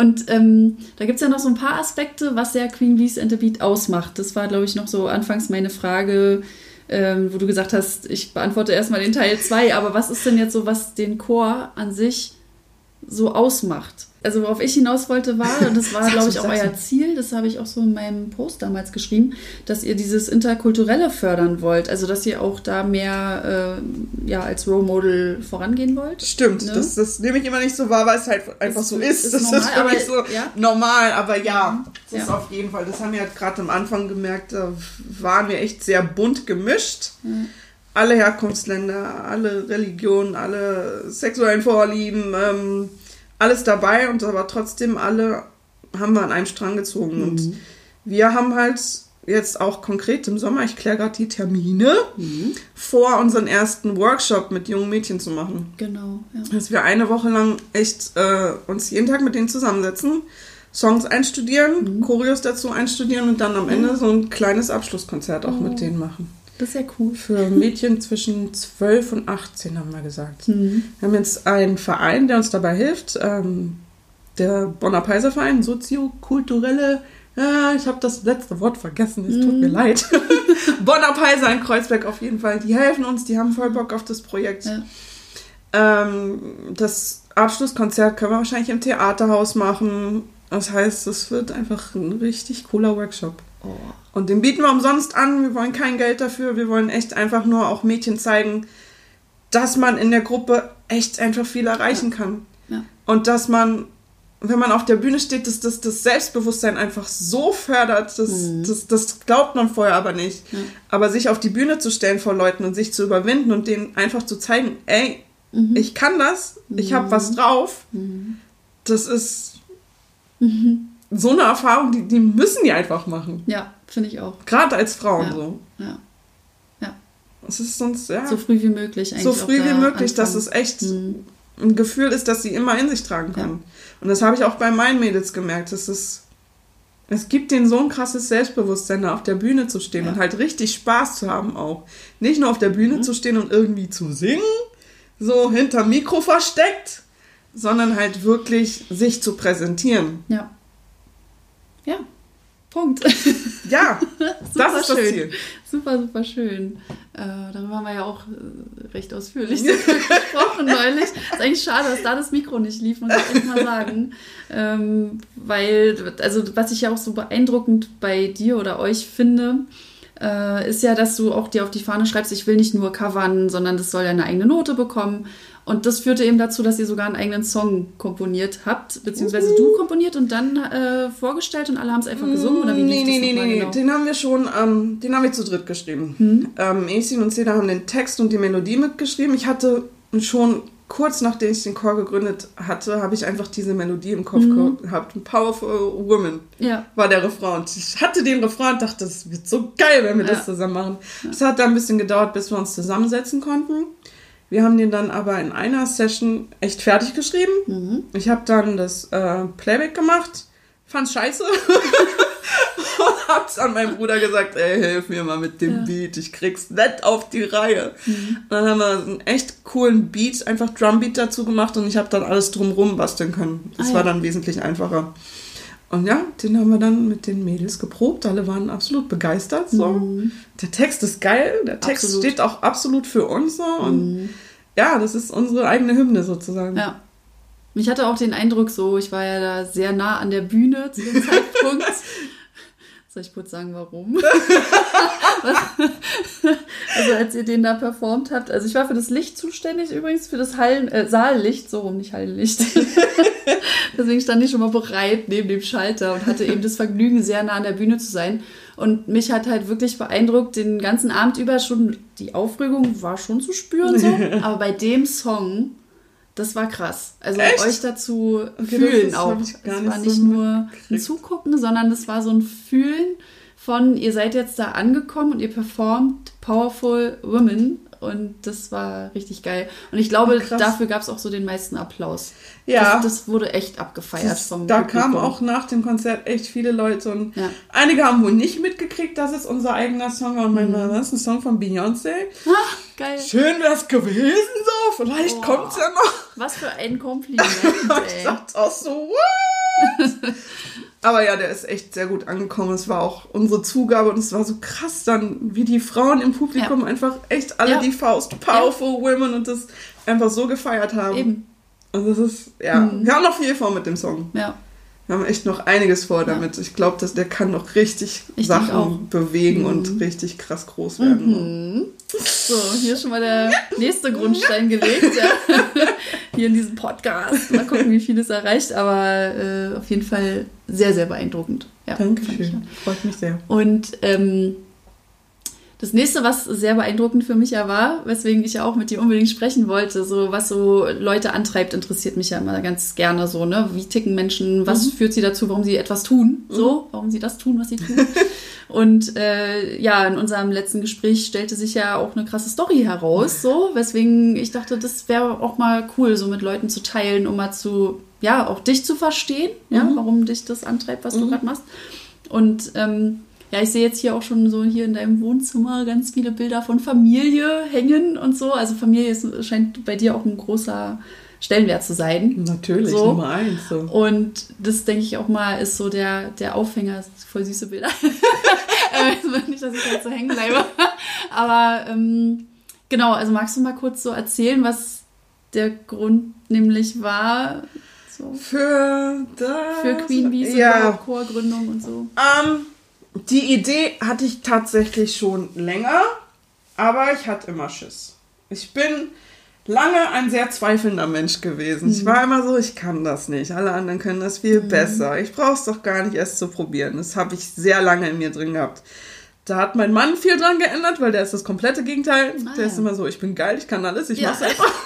Und ähm, da gibt es ja noch so ein paar Aspekte, was ja Queen Bees and the Beat ausmacht. Das war, glaube ich, noch so anfangs meine Frage, ähm, wo du gesagt hast, ich beantworte erstmal den Teil 2, aber was ist denn jetzt so, was den Chor an sich so ausmacht? Also worauf ich hinaus wollte war, und das war, glaube ich, auch euer Ziel, das habe ich auch so in meinem Post damals geschrieben, dass ihr dieses Interkulturelle fördern wollt. Also dass ihr auch da mehr äh, ja, als Role Model vorangehen wollt. Stimmt, Ne? das, das nehme ich immer nicht so wahr, weil es halt einfach Ist- so ist. ist das normal, ist für mich so ja. normal, aber ja, das Ja. ist auf jeden Fall. Das haben wir halt gerade am Anfang gemerkt, da waren wir echt sehr bunt gemischt. Alle Herkunftsländer, alle Religionen, alle sexuellen Vorlieben, ähm, alles dabei und aber trotzdem alle haben wir an einem Strang gezogen. Und wir haben halt jetzt auch konkret im Sommer, ich kläre gerade die Termine, vor, unseren ersten Workshop mit jungen Mädchen zu machen Genau, ja. dass wir eine Woche lang echt äh, uns jeden Tag mit denen zusammensetzen, Songs einstudieren, Choreos dazu einstudieren und dann am Ende so ein kleines Abschlusskonzert auch mit denen machen. Das ist ja cool. Für Mädchen zwischen 12 und 18 haben wir gesagt. Mhm. Wir haben jetzt einen Verein, der uns dabei hilft, ähm, der Bonner Peiser Verein, soziokulturelle, ja, ich habe das letzte Wort vergessen, es tut mir leid. Bonner Peiser in Kreuzberg auf jeden Fall, die helfen uns, die haben voll Bock auf das Projekt. Ja. Ähm, das Abschlusskonzert können wir wahrscheinlich im Theaterhaus machen. Das heißt, es wird einfach ein richtig cooler Workshop. Oh. Und den bieten wir umsonst an. Wir wollen kein Geld dafür. Wir wollen echt einfach nur auch Mädchen zeigen, dass man in der Gruppe echt einfach viel erreichen kann. Ja. Und dass man, wenn man auf der Bühne steht, dass das, das Selbstbewusstsein einfach so fördert. Das, das, das glaubt man vorher aber nicht. Aber sich auf die Bühne zu stellen vor Leuten und sich zu überwinden und denen einfach zu zeigen, ey, ich kann das, ich habe was drauf, das ist so eine Erfahrung, die, die müssen die einfach machen. Ja, finde ich auch. Gerade als Frauen Ja. so. Ja. Es ist sonst, ja. So früh wie möglich eigentlich. so früh wie möglich, dass anfangen. es echt Mhm. ein Gefühl ist, dass sie immer in sich tragen können. Und das habe ich auch bei meinen Mädels gemerkt. Es ist, es gibt denen so ein krasses Selbstbewusstsein, da auf der Bühne zu stehen Ja. und halt richtig Spaß zu haben auch. Nicht nur auf der Bühne Mhm. zu stehen und irgendwie zu singen, so hinterm Mikro versteckt, sondern halt wirklich sich zu präsentieren. Ja. Ja. Punkt. Ja, das Super ist das schön. Ziel. Super, super schön. Äh, darüber haben wir ja auch äh, recht ausführlich gesprochen neulich. Ist eigentlich schade, dass da das Mikro nicht lief, muss ich echt mal sagen. Ähm, weil, also was ich ja auch so beeindruckend bei dir oder euch finde, äh, ist ja, dass du auch dir auf die Fahne schreibst, ich will nicht nur covern, sondern das soll ja eine eigene Note bekommen. Und das führte eben dazu, dass ihr sogar einen eigenen Song komponiert habt, beziehungsweise du komponiert und dann äh, vorgestellt und alle haben es einfach gesungen oder wie Nee, nee, nee, nee, genau? den haben wir schon, ähm, den haben wir zu dritt geschrieben. Ähm, Esin und Seda haben den Text und die Melodie mitgeschrieben. Ich hatte schon kurz nachdem ich den Chor gegründet hatte, habe ich einfach diese Melodie im Kopf gehabt. Powerful Woman Ja. war der Refrain. Und ich hatte den Refrain und dachte, das wird so geil, wenn wir Ja. das zusammen machen. Es hat dann ein bisschen gedauert, bis wir uns zusammensetzen konnten. Wir haben den dann aber in einer Session echt fertig geschrieben. Mhm. Ich habe dann das äh, Playback gemacht, fand's scheiße und hab's an meinen Bruder gesagt, ey, hilf mir mal mit dem Ja. Mhm. Beat, ich krieg's nicht auf die Reihe. Und dann haben wir einen echt coolen Beat, einfach Drumbeat dazu gemacht und ich habe dann alles drumrum basteln können. Das Ah, war ja. dann wesentlich einfacher. Und ja, den haben wir dann mit den Mädels geprobt. Alle waren absolut begeistert. So. Der Text ist geil. Der Text Mhm. Absolut. steht auch absolut für uns. So. Und ja, das ist unsere eigene Hymne sozusagen. Ja. Ich hatte auch den Eindruck, so, ich war ja da sehr nah an der Bühne zu dem Zeitpunkt. Soll ich kurz sagen, warum? also als ihr den da performt habt, also ich war für das Licht zuständig übrigens, für das Hallen, äh, Saallicht, so rum, nicht Hallenlicht. Deswegen stand ich schon mal bereit neben dem Schalter und hatte eben das Vergnügen, sehr nah an der Bühne zu sein. Und mich hat halt wirklich beeindruckt, den ganzen Abend über schon, die Aufregung war schon zu spüren so, aber bei dem Song, das war krass. Also Echt? euch dazu Okay, fühlen das auch. gar Es nicht war so nicht nur ein. Zugucken, sondern das war so ein Fühlen von, ihr seid jetzt da angekommen und ihr performt Powerful Women und das war richtig geil. Und ich glaube, krass. dafür gab es auch so den meisten Applaus. Ja. Das, das wurde echt abgefeiert Das, vom da Publikum. kamen auch nach dem Konzert echt viele Leute und Ja. einige haben wohl nicht mitgekriegt, dass es unser eigener Song war und meinten, das ist ein Song von Beyoncé. Ah, geil. Schön wär's gewesen so, vielleicht Oh. kommt's ja noch. Was für ein Kompliment, Ich dachte auch so, what? Aber ja, der ist echt sehr gut angekommen. Es war auch unsere Zugabe und es war so krass dann, wie die Frauen im Publikum Ja. einfach echt alle Ja. die Faust, powerful women und das einfach so gefeiert haben. Eben, Und das ist, ja, Mhm. wir haben noch viel vor mit dem Song. ja. Wir haben echt noch einiges vor damit. Ich glaube, dass der kann noch richtig Ich. Sachen bewegen und richtig krass groß werden. Mhm. So, hier schon mal der nächste Grundstein gelegt. Ja. Hier in diesem Podcast. Mal gucken, wie viel es erreicht, aber äh, auf jeden Fall sehr, sehr beeindruckend. Ja, fand ich, ja. Dankeschön. Freut mich sehr. Und ähm, das nächste, was sehr beeindruckend für mich ja war, weswegen ich ja auch mit dir unbedingt sprechen wollte, so was so Leute antreibt, interessiert mich ja immer ganz gerne so, ne? Wie ticken Menschen, was Mhm. führt sie dazu, warum sie etwas tun, so, warum sie das tun, was sie tun. Und äh, ja, in unserem letzten Gespräch stellte sich ja auch eine krasse Story heraus, so, weswegen ich dachte, das wäre auch mal cool, so mit Leuten zu teilen, um mal zu, ja, auch dich zu verstehen, ja, Mhm. warum dich das antreibt, was du gerade machst. Und ähm, ja, ich sehe jetzt hier auch schon so hier in deinem Wohnzimmer ganz viele Bilder von Familie hängen und so. Also Familie ist, scheint bei dir auch ein großer Stellenwert zu sein. Natürlich, So. Nummer eins. So. Und das denke ich auch mal, ist so der, der Aufhänger. Voll süße Bilder. äh, nicht, dass ich jetzt so hängen bleibe. Aber ähm, genau, also magst du mal kurz so erzählen, was der Grund nämlich war so Für, das, für Queen Bees und ja. überhaupt Chorgründung und so? Ähm, die Idee hatte ich tatsächlich schon länger, aber ich hatte immer Schiss. Ich bin lange ein sehr zweifelnder Mensch gewesen. Ich war immer so, ich kann das nicht. Alle anderen können das viel besser. Ich brauche es doch gar nicht erst zu probieren. Das habe ich sehr lange in mir drin gehabt. Da hat mein Mann viel dran geändert, weil der ist das komplette Gegenteil. Ah, der ist ja. immer so, ich bin geil, ich kann alles, ich Ja. mach's einfach.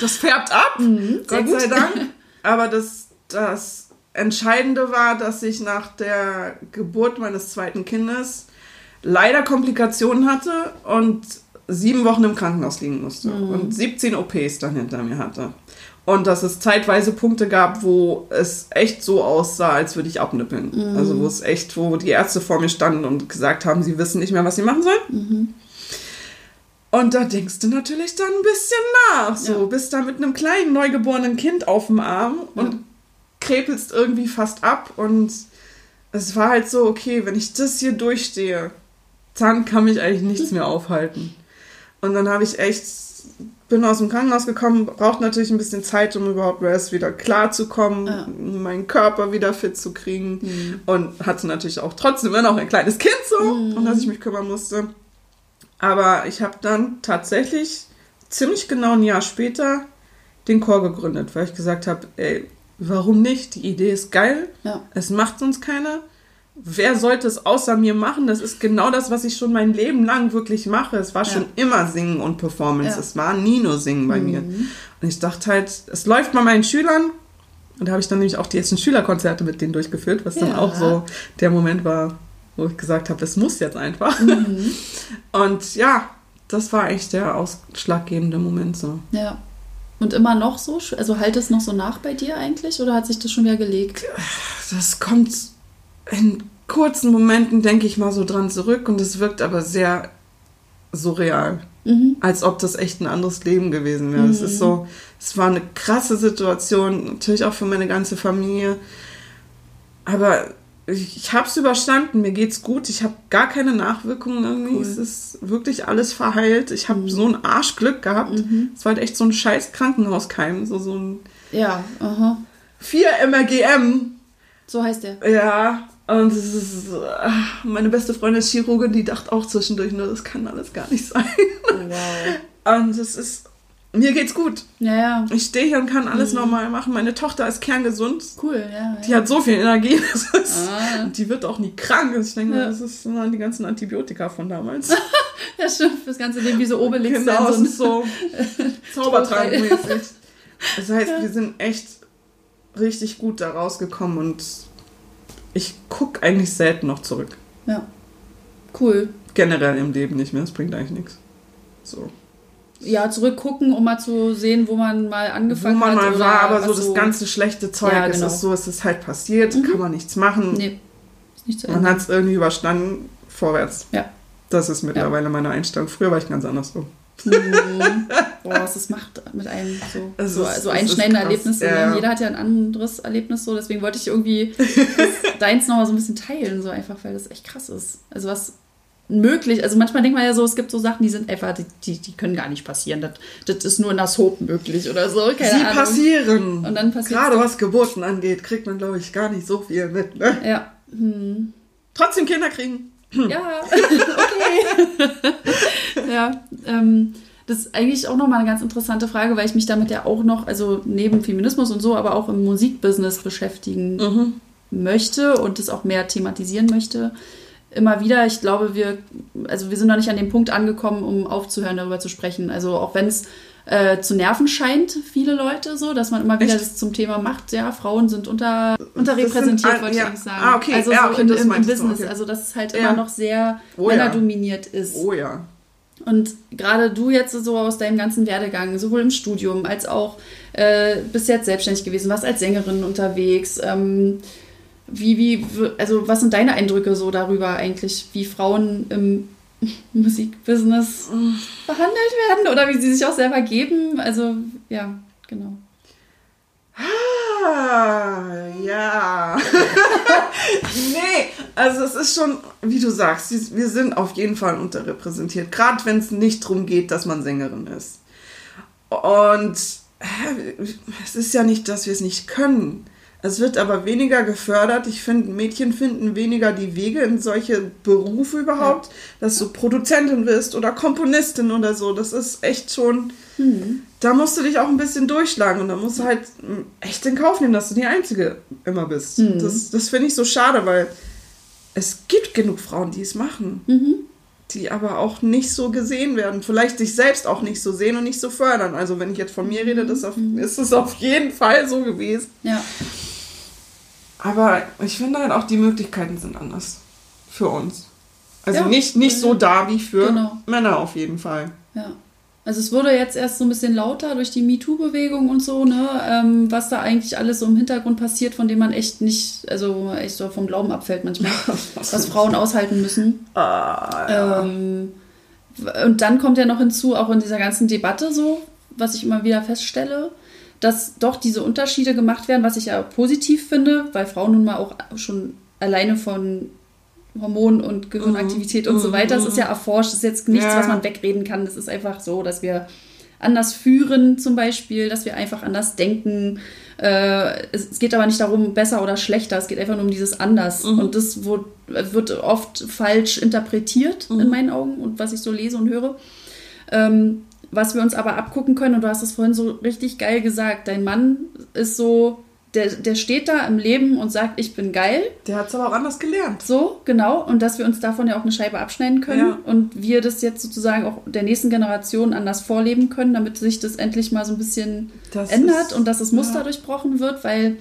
Das färbt ab, sehr Gott sei Dank. Aber das, das Entscheidende war, dass ich nach der Geburt meines zweiten Kindes leider Komplikationen hatte und sieben Wochen im Krankenhaus liegen musste und 17 OPs dann hinter mir hatte. Und dass es zeitweise Punkte gab, wo es echt so aussah, als würde ich abnippeln. Also wo es echt, wo die Ärzte vor mir standen und gesagt haben, sie wissen nicht mehr, was sie machen sollen. Und da denkst du natürlich dann ein bisschen nach. So, Ja. bist da mit einem kleinen neugeborenen Kind auf dem Arm und krepelst irgendwie fast ab. Und es war halt so, okay, wenn ich das hier durchstehe, dann kann mich eigentlich nichts mehr aufhalten. Und dann habe ich echt, bin aus dem Krankenhaus gekommen, braucht natürlich ein bisschen Zeit, um überhaupt erst wieder klarzukommen, Ja. meinen Körper wieder fit zu kriegen. Und hatte natürlich auch trotzdem immer noch ein kleines Kind so, um das ich mich kümmern musste. Aber ich habe dann tatsächlich ziemlich genau ein Jahr später den Chor gegründet, weil ich gesagt habe, ey, warum nicht? Die Idee ist geil, Ja. es macht sonst keiner. Wer sollte es außer mir machen? Das ist genau das, was ich schon mein Leben lang wirklich mache. Es war schon immer Singen und Performance. Ja. Es war nie nur Singen bei mir. Und ich dachte halt, es läuft bei meinen Schülern. Und da habe ich dann nämlich auch die ersten Schülerkonzerte mit denen durchgeführt, was dann Ja. auch so der Moment war, wo ich gesagt habe, es muss jetzt einfach. Und ja, das war eigentlich der ausschlaggebende Moment so. Ja. Und immer noch so? Also halt es noch so nach bei dir eigentlich? Oder hat sich das schon wieder gelegt? Das kommt in kurzen Momenten, denke ich mal so dran zurück und es wirkt aber sehr surreal. Mhm. Als ob das echt ein anderes Leben gewesen wäre. Es ist so, es war eine krasse Situation, natürlich auch für meine ganze Familie. Aber ich, ich habe es überstanden, mir geht's gut, ich habe gar keine Nachwirkungen irgendwie. Cool. Es ist wirklich alles verheilt. Ich habe so ein Arschglück gehabt. Mhm. Es war halt echt so ein scheiß Krankenhauskeim, so, so ein Ja, aha. 4 MRGM. So heißt der. Ja, und es ist, ach, meine beste Freundin ist Chirurgin, die dachte auch zwischendurch, nur das kann alles gar nicht sein. Wow. Und es ist, mir geht's gut. Ja, ja. Ich stehe hier und kann alles normal machen. Meine Tochter ist kerngesund. Cool, ja. Die hat so viel Energie. Das ist, Ah. Die wird auch nie krank. Ich denke, Ja. das ist, waren die ganzen Antibiotika von damals. Ja, stimmt. Das ganze Leben wie so Obelix. genau, ist so Zaubertrankmäßig. Das heißt, Ja. wir sind echt richtig gut da rausgekommen und ich gucke eigentlich selten noch zurück. Ja. Cool. Generell im Leben nicht mehr. Das bringt eigentlich nichts. So. Ja, zurückgucken, um mal zu sehen, wo man mal Wo angefangen man hat. mal war, aber so das ganze schlechte Zeug, Ja, es genau. ist so, es ist halt passiert, kann man nichts machen. Nee, ist nicht zu Man hat es irgendwie überstanden, vorwärts. Ja. Das ist mittlerweile meine Einstellung. Früher war ich ganz anders so. Boah, was das macht mit einem so, Es so, ist- so einschneidende Erlebnisse. ja, ne? ja. Jeder hat ja ein anderes Erlebnis so, deswegen wollte ich irgendwie deins nochmal so ein bisschen teilen, so einfach, weil das echt krass ist. Also was möglich, also manchmal denkt man ja so, es gibt so Sachen, die sind einfach, die, die, können gar nicht passieren. Das, das ist nur in der Soap möglich oder so. Keine Sie Ahnung. passieren. Und dann passiert's Gerade was Geburten angeht, kriegt man, glaube ich, gar nicht so viel mit. Ne? Ja. Hm. Trotzdem Kinder kriegen. Ja, okay. ja, ähm, das ist eigentlich auch nochmal eine ganz interessante Frage, weil ich mich damit ja auch noch, also neben Feminismus und so, aber auch im Musikbusiness beschäftigen Mhm. möchte und das auch mehr thematisieren möchte. Immer wieder, ich glaube, wir, also wir sind noch nicht an dem Punkt angekommen, um aufzuhören, darüber zu sprechen. Also auch wenn es äh, zu nerven scheint, viele Leute so, dass man immer wieder Echt? das zum Thema macht, ja, Frauen sind unter, unterrepräsentiert, ein- wollte ich ja. eigentlich sagen. Ah, okay. Also Ja, so okay, in, im, im meintest du, Business, okay. also dass es halt Ja. immer noch sehr Oh männerdominiert ist. Oh ja. Und gerade du jetzt so aus deinem ganzen Werdegang, sowohl im Studium als auch äh, bist jetzt selbstständig gewesen, warst als Sängerin unterwegs. Ähm, wie, wie, also was sind deine Eindrücke so darüber eigentlich, wie Frauen im Musikbusiness behandelt werden oder wie sie sich auch selber geben? Also, ja, genau. Ah, ja. nee, also es ist schon, wie du sagst, wir sind auf jeden Fall unterrepräsentiert. Gerade wenn es nicht darum geht, dass man Sängerin ist. Und es ist ja nicht, dass wir es nicht können. Es wird aber weniger gefördert. Ich finde, Mädchen finden weniger die Wege in solche Berufe überhaupt, dass du Produzentin wirst oder Komponistin oder so. Das ist echt schon. Da musst du dich auch ein bisschen durchschlagen und da musst du halt mm, echt in Kauf nehmen, dass du die Einzige immer bist. Das, das finde ich so schade, weil es gibt genug Frauen, die es machen, die aber auch nicht so gesehen werden. Vielleicht sich selbst auch nicht so sehen und nicht so fördern. Also wenn ich jetzt von mir rede, das auf, ist es auf jeden Fall so gewesen. Ja, Aber ich finde halt auch, die Möglichkeiten sind anders für uns. Also Ja. nicht, nicht so da wie für Genau. Männer auf jeden Fall. Ja. Also es wurde jetzt erst so ein bisschen lauter durch die MeToo-Bewegung und so, ne, ähm, was da eigentlich alles so im Hintergrund passiert, von dem man echt nicht, also echt so vom Glauben abfällt manchmal, was Frauen aushalten müssen. Ah, Ähm, und dann kommt ja noch hinzu, auch in dieser ganzen Debatte so, was ich immer wieder feststelle, dass doch diese Unterschiede gemacht werden, was ich ja positiv finde, weil Frauen nun mal auch schon alleine von Hormonen und Gehirnaktivität und so weiter, das ist ja erforscht, das ist jetzt nichts, Ja. was man wegreden kann, das ist einfach so, dass wir anders führen zum Beispiel, dass wir einfach anders denken. Äh, es, es geht aber nicht darum, besser oder schlechter, es geht einfach nur um dieses anders. Und das wird oft falsch interpretiert in meinen Augen und was ich so lese und höre. Ähm, was wir uns aber abgucken können, und du hast es vorhin so richtig geil gesagt, dein Mann ist so, der, der steht da im Leben und sagt, ich bin geil. Der hat es aber auch anders gelernt. So, genau. Und dass wir uns davon ja auch eine Scheibe abschneiden können Ja. und wir das jetzt sozusagen auch der nächsten Generation anders vorleben können, damit sich das endlich mal so ein bisschen Das ändert ist- und dass das Muster ja. durchbrochen wird, weil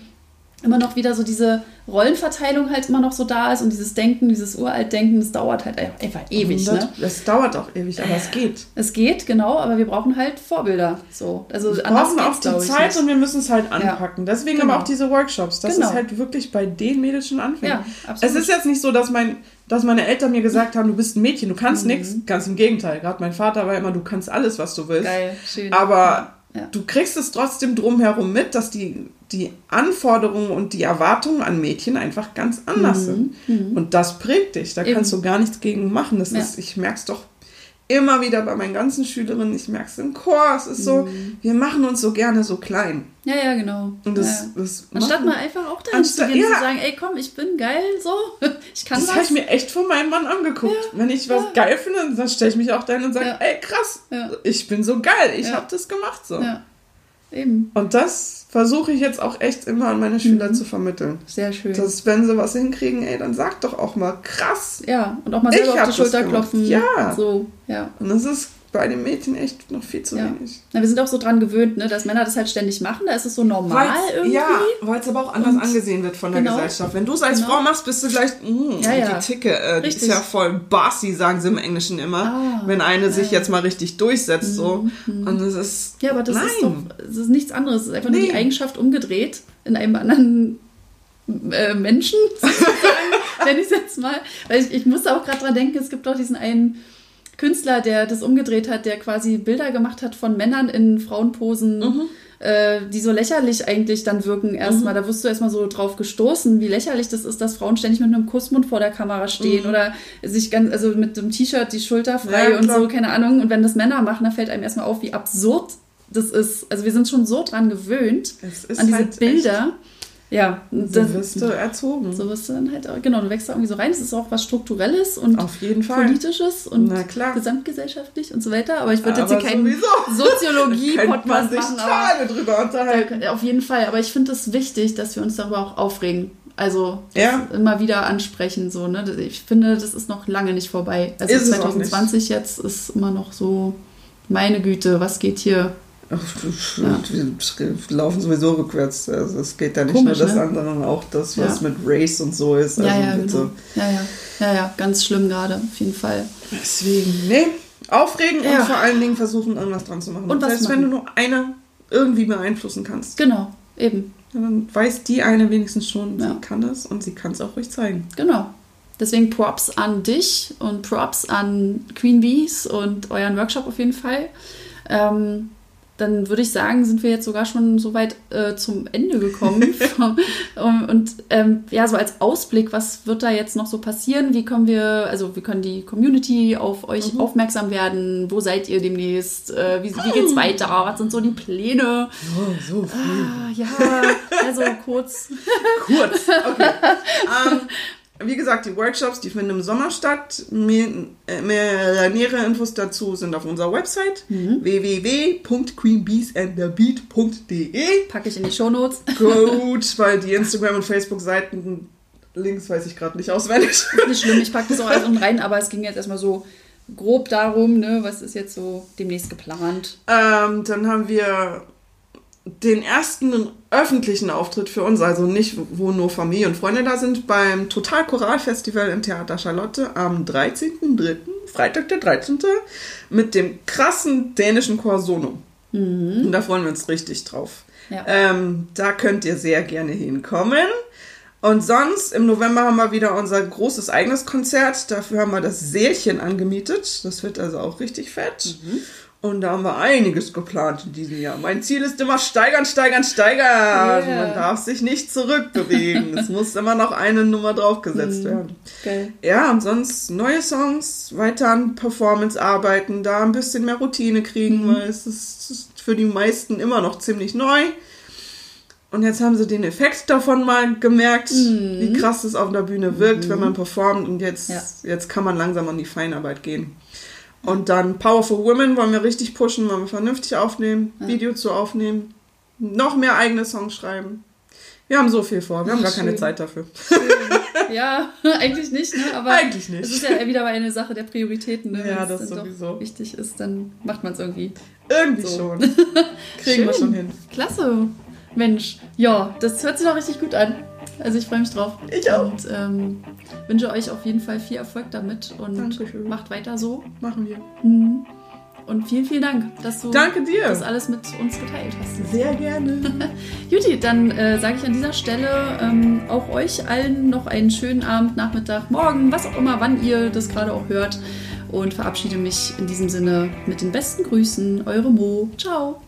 immer noch wieder so diese Rollenverteilung halt immer noch so da ist und dieses Denken, dieses Uraltdenken, das dauert halt einfach ewig. Das, Ne? das dauert auch ewig, aber es geht. Es geht, genau, aber wir brauchen halt Vorbilder. So. Also Wir brauchen auch die Zeit nicht. und wir müssen es halt anpacken. Deswegen Genau. aber auch diese Workshops, dass Genau. es halt wirklich bei den Mädels schon anfängt. Ja, es ist jetzt nicht so, dass, mein, dass meine Eltern mir gesagt haben, du bist ein Mädchen, du kannst nichts. Ganz im Gegenteil. Gerade mein Vater war immer, du kannst alles, was du willst. Geil, schön. Aber Ja. du kriegst es trotzdem drumherum mit, dass die, die Anforderungen und die Erwartungen an Mädchen einfach ganz anders sind. Und das prägt dich. Da Mhm. Eben. kannst du gar nichts gegen machen. Das Ja. ist, ich merke es doch immer wieder bei meinen ganzen Schülerinnen. Ich merke es im Chor. Es ist so, wir machen uns so gerne so klein. Ja, ja, genau. Und das, ja. das, Anstatt mal einfach auch dahin Anstatt- zu gehen und ja. zu sagen, ey komm, ich bin geil, so, ich kann das habe was. ich mir echt von meinem Mann angeguckt. Wenn ich was geil finde, dann stelle ich mich auch dahin und sage, Ja. ey krass, Ja. ich bin so geil, ich Ja. habe das gemacht so. Ja, eben. Und das versuche ich jetzt auch echt immer an meine Schüler Mhm. zu vermitteln. Sehr schön. Dass wenn sie was hinkriegen, ey, dann sag doch auch mal krass. ja, und auch mal selber auf die Schulter klopfen. Ja. So, ja. Und das ist bei den Mädchen echt noch viel zu Ja. wenig. Na, wir sind auch so dran gewöhnt, ne, dass Männer das halt ständig machen. Da ist es so normal irgendwie. ja, weil es aber auch anders Und- angesehen wird von der genau. Gesellschaft. Wenn du es als Genau. Frau machst, bist du gleich, mm, Ja, ja. die Ticke, äh, die ist ja voll bossy, sagen sie im Englischen immer. Ah, wenn eine sich. Mhm, jetzt mal richtig durchsetzt, so. Und es ist, Ja, aber das nein. ist doch das ist nichts anderes. Es ist einfach nur Nee. die Eigenschaft umgedreht in einem anderen äh, Menschen, sozusagen, wenn ich es jetzt mal. Weil ich, ich musste auch gerade dran denken, es gibt doch diesen einen Künstler, der das umgedreht hat, der quasi Bilder gemacht hat von Männern in Frauenposen. Mhm. äh, Die so lächerlich eigentlich dann wirken erstmal. Da wirst du erstmal so drauf gestoßen, wie lächerlich das ist, dass Frauen ständig mit einem Kussmund vor der Kamera stehen oder sich ganz, also mit dem T-Shirt die Schulter frei Mhm. Ja, und so, keine Ahnung. Und wenn das Männer machen, dann fällt einem erstmal auf, wie absurd das ist. Also wir sind schon so dran gewöhnt, an diese halt Bilder. Ja, das, so wirst du erzogen. so wirst du dann halt, auch- genau, du wächst da irgendwie so rein. Es ist auch was Strukturelles und Auf jeden Fall. politisches und gesamtgesellschaftlich und so weiter. Aber ich würde jetzt hier keinen Soziologie-Podcast machen. Aber drüber unterhalten. da, auf jeden Fall. Aber ich finde es wichtig, dass wir uns darüber auch aufregen. Also das Ja. immer wieder ansprechen. So, ne? Ich finde, das ist noch lange nicht vorbei. Also Ist es auch 2020 jetzt ist immer noch so, meine Güte, was geht hier? Ach, Wir laufen sowieso rückwärts. Also es geht ja nicht Komisch, nur das ne? andere, sondern auch das, was Ja. mit Race und so ist. Also ja, ja, genau. ja, ja, ja, ja, ganz schlimm gerade, auf jeden Fall. Deswegen, nee, aufregen Ja. und vor allen Dingen versuchen, irgendwas dran zu machen. Und Selbst wenn du machen. nur eine irgendwie beeinflussen kannst, Genau, eben, dann weiß die eine wenigstens schon, Ja. sie kann das und sie kann es auch ruhig zeigen. genau. Deswegen Props an dich und Props an Queen Bees und euren Workshop auf jeden Fall. Ähm, dann würde ich sagen, sind wir jetzt sogar schon so weit äh, zum Ende gekommen. und ähm, ja, so als Ausblick, was wird da jetzt noch so passieren? Wie können wir, also wie können die Community auf euch Mhm. aufmerksam werden? Wo seid ihr demnächst? Äh, wie, wie geht's weiter? Was sind so die Pläne? Oh, so früh. Ah, ja, also kurz. Kurz. Okay. ähm, wie gesagt, die Workshops, die finden im Sommer statt. Mehr, äh, mehr, nähere Infos dazu sind auf unserer Website Mhm. www.queenbeesandthebeat.de. Packe ich in die Shownotes. Gut, weil die Instagram- und Facebook-Seiten Links weiß ich gerade nicht auswendig. Ist nicht schlimm, ich packe das auch alles unten rein, aber es ging jetzt erstmal so grob darum, ne, was ist jetzt so demnächst geplant. Ähm, dann haben wir den ersten öffentlichen Auftritt für uns, also nicht, wo nur Familie und Freunde da sind, beim Total Choral Festival im Theater Charlotte am 13.03., Freitag der 13., mit dem krassen dänischen Chor Sono. Und da freuen wir uns richtig drauf. Ja. Ähm, da könnt ihr sehr gerne hinkommen. Und sonst, im November haben wir wieder unser großes eigenes Konzert. Dafür haben wir das Sälchen angemietet. Das wird also auch richtig fett. Und da haben wir einiges geplant in diesem Jahr. Mein Ziel ist immer steigern, steigern, steigern. Yeah. Man darf sich nicht zurückbewegen. es muss immer noch eine Nummer draufgesetzt werden. Geil. Ja, und sonst neue Songs, weiter an Performance arbeiten, da ein bisschen mehr Routine kriegen, weil es ist, es ist für die meisten immer noch ziemlich neu. Und jetzt haben sie den Effekt davon mal gemerkt, wie krass es auf der Bühne wirkt, wenn man performt. Und jetzt, Ja. jetzt kann man langsam an die Feinarbeit gehen. Und dann Powerful Women wollen wir richtig pushen, wollen wir vernünftig aufnehmen, Video zu aufnehmen, noch mehr eigene Songs schreiben. Wir haben so viel vor, wir haben Ach, gar keine schön. Zeit dafür. Ja, eigentlich nicht, ne? Aber Eigentlich nicht. Es ist ja wieder eine Sache der Prioritäten, ne? Ja, Wenn das sowieso. Wichtig ist, dann macht man es irgendwie. Irgendwie So. schon. Kriegen wir Schön. schon hin. Klasse. Mensch, ja, das hört sich doch richtig gut an. Also ich freue mich drauf. Ich auch. Und ähm, wünsche euch auf jeden Fall viel Erfolg damit und Dankeschön. macht weiter so. Machen wir. Mhm. Und vielen, vielen Dank, dass du das alles mit uns geteilt hast. Sehr gerne. Juti, dann äh, sage ich an dieser Stelle ähm, auch euch allen noch einen schönen Abend, Nachmittag, Morgen, was auch immer, wann ihr das gerade auch hört. Und verabschiede mich in diesem Sinne mit den besten Grüßen. Eure Mo. Ciao.